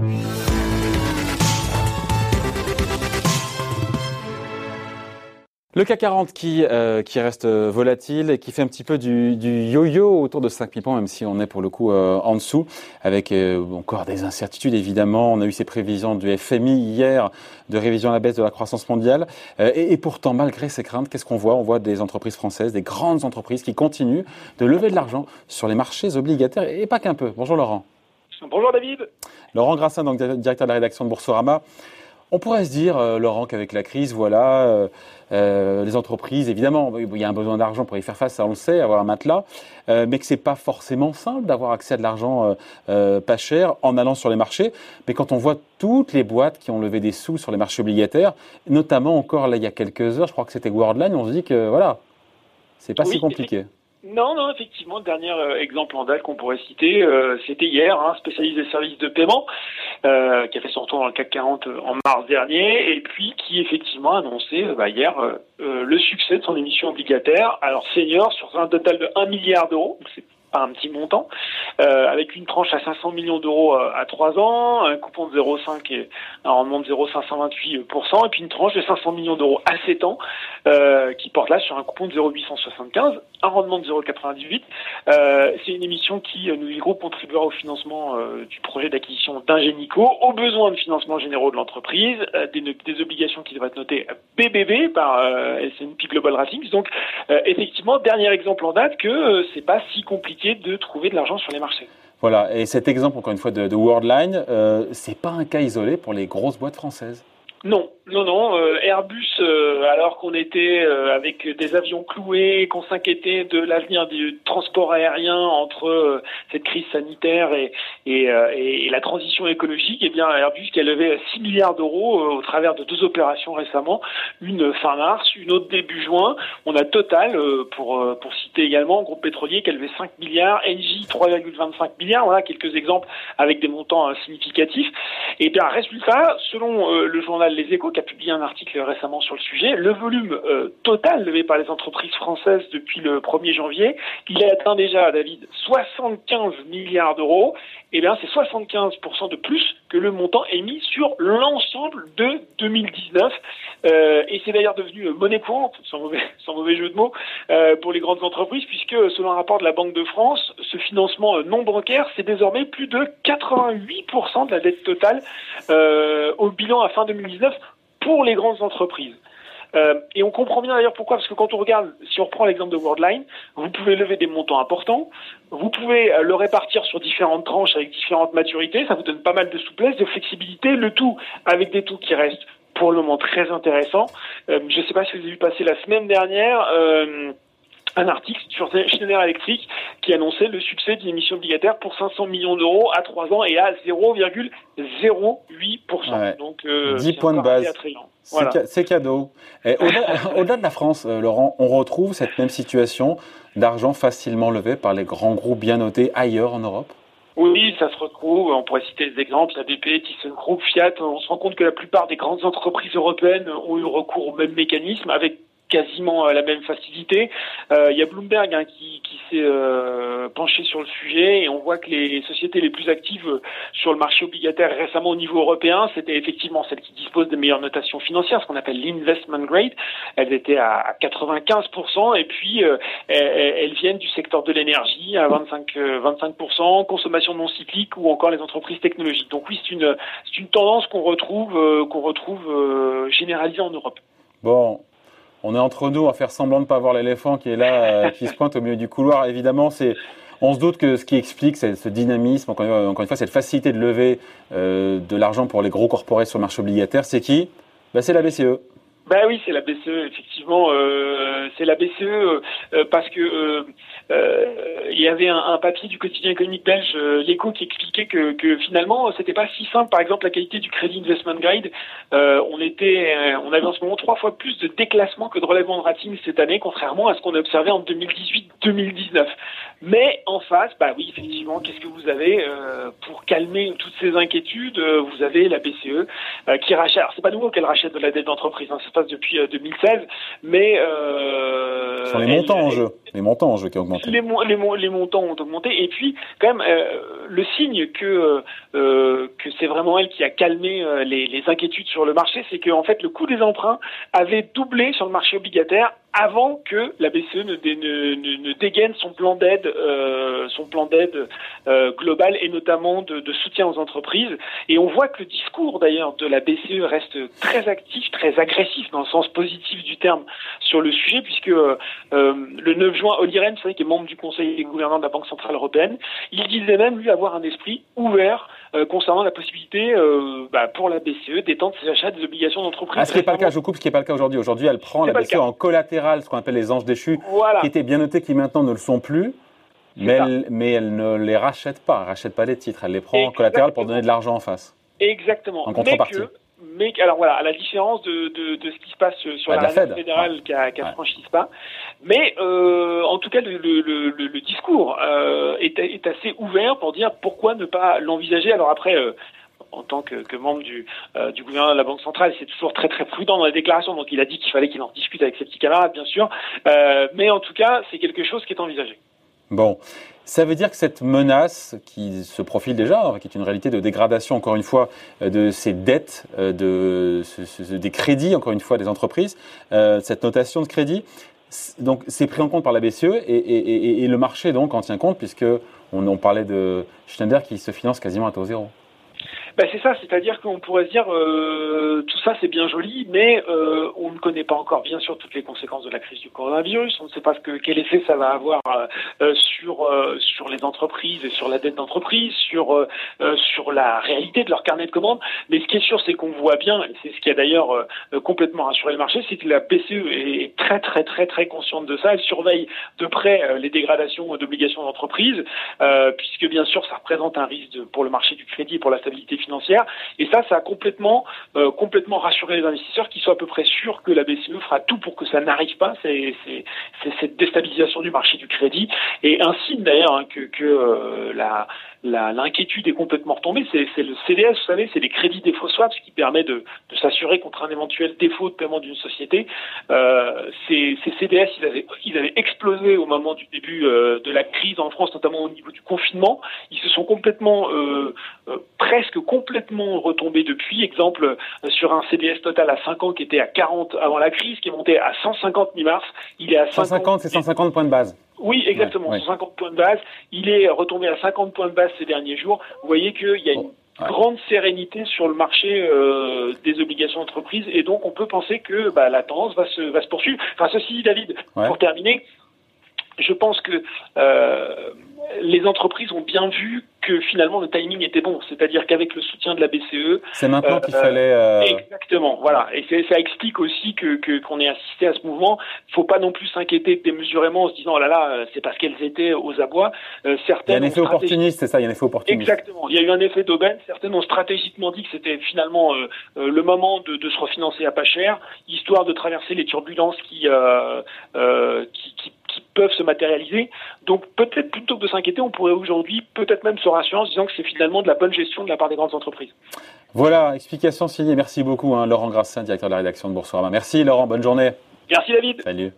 Le CAC 40 qui, euh, qui reste euh, volatile et qui fait un petit peu du, yo-yo autour de 5000 points, même si on est pour le coup euh, en dessous, avec encore des incertitudes évidemment. On a eu ces prévisions du FMI hier de révision à la baisse de la croissance mondiale. Et, pourtant, malgré ces craintes, qu'est-ce qu'on voit? On voit des entreprises françaises, des grandes entreprises qui continuent de lever de l'argent sur les marchés obligataires et pas qu'un peu. Bonjour Laurent. Bonjour David. Laurent Grassin, donc directeur de la rédaction de Boursorama. On pourrait se dire, euh, Laurent, qu'avec la crise, voilà, euh, euh, les entreprises, évidemment, il y a un besoin d'argent pour y faire face, ça on le sait, avoir un matelas, mais que c'est pas forcément simple d'avoir accès à de l'argent pas cher en allant sur les marchés. Mais quand on voit toutes les boîtes qui ont levé des sous sur les marchés obligataires, notamment encore là il y a quelques heures, je crois que c'était Worldline, on se dit que voilà, c'est pas si compliqué. Non, non, effectivement, le dernier euh, exemple en date qu'on pourrait citer, euh, c'était hier, un hein, spécialiste des services de paiement, euh, qui a fait son retour dans le CAC 40 en mars dernier, et puis qui effectivement a annoncé bah, hier le succès de son émission obligataire, alors senior, sur un total de 1 milliard d'euros, pas un petit montant, euh, avec une tranche à 500 millions d'euros euh, à 3 ans, un coupon de 0,5 et un rendement de 0,528%, et puis une tranche de 500 millions d'euros à 7 ans, euh, qui porte là sur un coupon de 0,875, un rendement de 0,98. Euh, c'est une émission qui, nous dit groupe, contribuera au financement du projet d'acquisition d'Ingenico, aux besoins de financement généraux de l'entreprise, des, des, obligations qui devraient être notées BBB par S&P Global Ratings. Donc, effectivement, dernier exemple en date que c'est pas si compliqué de trouver de l'argent sur les marchés. Voilà, et cet exemple, encore une fois, de, Worldline, euh, c'est pas un cas isolé pour les grosses boîtes françaises. Non, non, non. Euh, Airbus, euh, alors qu'on était euh, avec des avions cloués, qu'on s'inquiétait de l'avenir du transport aérien entre cette crise sanitaire et, et, et, la transition écologique, eh bien Airbus qui a levé 6 milliards d'euros au travers de deux opérations récemment, une fin mars, une autre début juin. On a Total, pour, pour citer également, groupe pétrolier qui a levé 5 milliards, Engie 3,25 milliards, voilà quelques exemples avec des montants significatifs. Et bien résultat, selon le journal les Échos, qui a publié un article récemment sur le sujet, le volume euh, total levé par les entreprises françaises depuis le 1er janvier, il a atteint déjà, David, 75 milliards d'euros. Eh bien, c'est 75% de plus que le montant émis sur l'ensemble de 2019. Euh, et c'est d'ailleurs devenu monnaie courante, sans mauvais, jeu de mots, euh, pour les grandes entreprises, puisque selon un rapport de la Banque de France, ce financement non bancaire, c'est désormais plus de 88% de la dette totale au bilan à fin 2019 pour les grandes entreprises. Euh, et on comprend bien d'ailleurs pourquoi, parce que quand on regarde, si on reprend l'exemple de Worldline, vous pouvez lever des montants importants, vous pouvez euh, le répartir sur différentes tranches avec différentes maturités, ça vous donne pas mal de souplesse, de flexibilité, le tout avec des taux qui restent pour le moment très intéressants. Euh, je ne sais pas si vous avez vu passer la semaine dernière un article sur Schneider Electric qui annonçait le succès d'une émission obligataire pour 500 millions d'euros à 3 ans et à 0,08%. Donc, 10 euh, points de base. C'est cadeau. Au-delà de la France, euh, Laurent, on retrouve cette même situation d'argent facilement levé par les grands groupes bien notés ailleurs en Europe? Oui, ça se retrouve. On pourrait citer des exemples, la BP, Group, Fiat. On se rend compte que la plupart des grandes entreprises européennes ont eu recours au même mécanisme avec quasiment à la même facilité. Euh, il y a Bloomberg hein, qui, qui s'est euh, penché sur le sujet et on voit que les sociétés les plus actives sur le marché obligataire récemment au niveau européen, c'était effectivement celles qui disposent des meilleures notations financières, ce qu'on appelle l'investment grade. Elles étaient à 95% et puis euh, elles, viennent du secteur de l'énergie à 25 25%, consommation non cyclique ou encore les entreprises technologiques. Donc oui, c'est une une tendance qu'on retrouve qu'on retrouve généralisée en Europe. Bon, on est entre nous à faire semblant de ne pas voir l'éléphant qui est là, euh, qui se pointe au milieu du couloir. Évidemment, c'est on se doute que ce qui explique ce dynamisme, encore une fois, cette facilité de lever euh, de l'argent pour les gros corporés sur le marché obligataire, c'est qui? Ben, C'est la BCE. Ben oui, c'est la BCE, effectivement. Euh, c'est la BCE euh, parce que il y avait un, papier du quotidien économique belge, l'Echo, qui expliquait que, que finalement, c'était pas si simple. Par exemple, la qualité du crédit investment grade, on était, on avait en ce moment trois fois plus de déclassement que de relèvement de rating cette année, contrairement à ce qu'on a observé en 2018-2019. Mais en face, bah oui, effectivement, qu'est-ce que vous avez pour calmer toutes ces inquiétudes Vous avez la BCE qui rachète. Alors c'est pas nouveau qu'elle rachète de la dette d'entreprise. Hein, depuis 2016, euh, mais euh, les montants en jeu. les montants en jeu qui ont augmenté. Les, les, montants ont augmenté. Et puis, quand même, euh, le signe que, euh, que c'est vraiment elle qui a calmé les, les, inquiétudes sur le marché, c'est qu'en fait, le coût des emprunts avait doublé sur le marché obligataire avant que la BCE ne, ne, ne dégaine son plan d'aide, euh, son plan d'aide euh, global et notamment de, de, soutien aux entreprises. Et on voit que le discours d'ailleurs de la BCE reste très actif, très agressif dans le sens positif du terme sur le sujet, puisque euh, le 9 juin, Olli Rehn, qui est membre du Conseil des gouverneurs de la Banque centrale européenne, il disait même lui avoir un esprit ouvert euh, concernant la possibilité euh, bah, pour la BCE d'étendre ses achats des obligations d'entreprise. Ah, ce qui n'est pas le cas, je coupe, ce qui n'est pas le cas aujourd'hui. Aujourd'hui, elle prend la BCE en collatéral, ce qu'on appelle les anges déchus, qui étaient bien notés, qui maintenant ne le sont plus. Mais elle, mais elle, ne les rachète pas, elle ne rachète pas les titres, elle les prend en collatéral pour donner de l'argent en face. Exactement. En contrepartie mais alors voilà, à la différence de, de, de ce qui se passe sur bah, la, réserve fédérale qui a, qui a pas. Mais euh, en tout cas, le, le, le, le discours euh, est, est, assez ouvert pour dire pourquoi ne pas l'envisager. Alors après. Euh, en tant que, que membre du, euh, du gouvernement de la Banque centrale, c'est toujours très très prudent dans les déclarations. Donc il a dit qu'il fallait qu'il en discute avec ses petits camarades, bien sûr. Euh, mais en tout cas, c'est quelque chose qui est envisagé. Bon, ça veut dire que cette menace qui se profile déjà, qui est une réalité de dégradation, encore une fois, euh, de ces dettes, euh, de, des crédits, encore une fois, des entreprises, euh, cette notation de crédit, donc c'est pris en compte par la BCE et, le marché donc en tient compte puisque on, on parlait de Schneider qui se finance quasiment à taux zéro. Ben c'est ça, c'est-à-dire qu'on pourrait se dire euh, tout ça c'est bien joli, mais euh, on ne connaît pas encore bien sûr toutes les conséquences de la crise du coronavirus. On ne sait pas ce que quel effet ça va avoir euh, sur euh, sur les entreprises et sur la dette d'entreprise, sur euh, sur la réalité de leur carnet de commandes. Mais ce qui est sûr, c'est qu'on voit bien, et c'est ce qui a d'ailleurs complètement rassuré le marché, c'est que la BCE est très très très très consciente de ça. Elle surveille de près les dégradations d'obligations d'entreprise, puisque bien sûr ça représente un risque pour le marché du crédit et pour la stabilité financière financière. Et ça, ça a complètement, euh, complètement rassuré les investisseurs qui soient à peu près sûrs que la BCE fera tout pour que ça n'arrive pas. C'est cette déstabilisation du marché du crédit et un signe d'ailleurs hein, que, que euh, la l'inquiétude est complètement retombée. C'est le CDS, vous savez, c'est les crédits défaut swap, ce qui permet de, de s'assurer contre un éventuel défaut de paiement d'une société. Euh, ces, ces, CDS, ils avaient, ils avaient explosé au moment du début euh, de la crise en France, notamment au niveau du confinement. Ils se sont complètement, euh, euh presque complètement retombés depuis. Exemple, euh, sur un CDS total à 5 ans qui était à 40 avant la crise, qui est monté à 150 mi-mars, il est à 150, c'est 150 points de base. Oui, exactement, 150 points de base. Il est retombé à 50 points de base ces derniers jours. Vous voyez qu'il y a une grande sérénité sur le marché euh, des obligations d'entreprise et donc on peut penser que bah, la tendance va se, va se poursuivre. Enfin, ceci, David, pour terminer, je pense que euh, les entreprises ont bien vu que finalement le timing était bon, c'est-à-dire qu'avec le soutien de la BCE, c'est maintenant qu'il fallait euh, exactement, voilà, et ça explique aussi que qu'on ait assisté à ce mouvement. Il faut pas non plus s'inquiéter démesurément en se disant oh là là, c'est parce qu'elles étaient aux abois. Euh, certaines il y a un effet opportuniste, c'est ça, il y a un effet opportuniste. Exactement, il y a eu un effet d'aubaine. Certaines ont stratégiquement dit que c'était finalement euh, le moment de, de, se refinancer à pas cher, histoire de traverser les turbulences qui, qui, qui peuvent se matérialiser. Donc peut-être plutôt que de s'inquiéter, on pourrait aujourd'hui peut-être même se rassurer en se disant que c'est finalement de la bonne gestion de la part des grandes entreprises. Voilà, explication signée. Merci beaucoup, hein, Laurent Grassin, directeur de la rédaction de Boursorama. Merci Laurent, bonne journée. Merci David. Salut.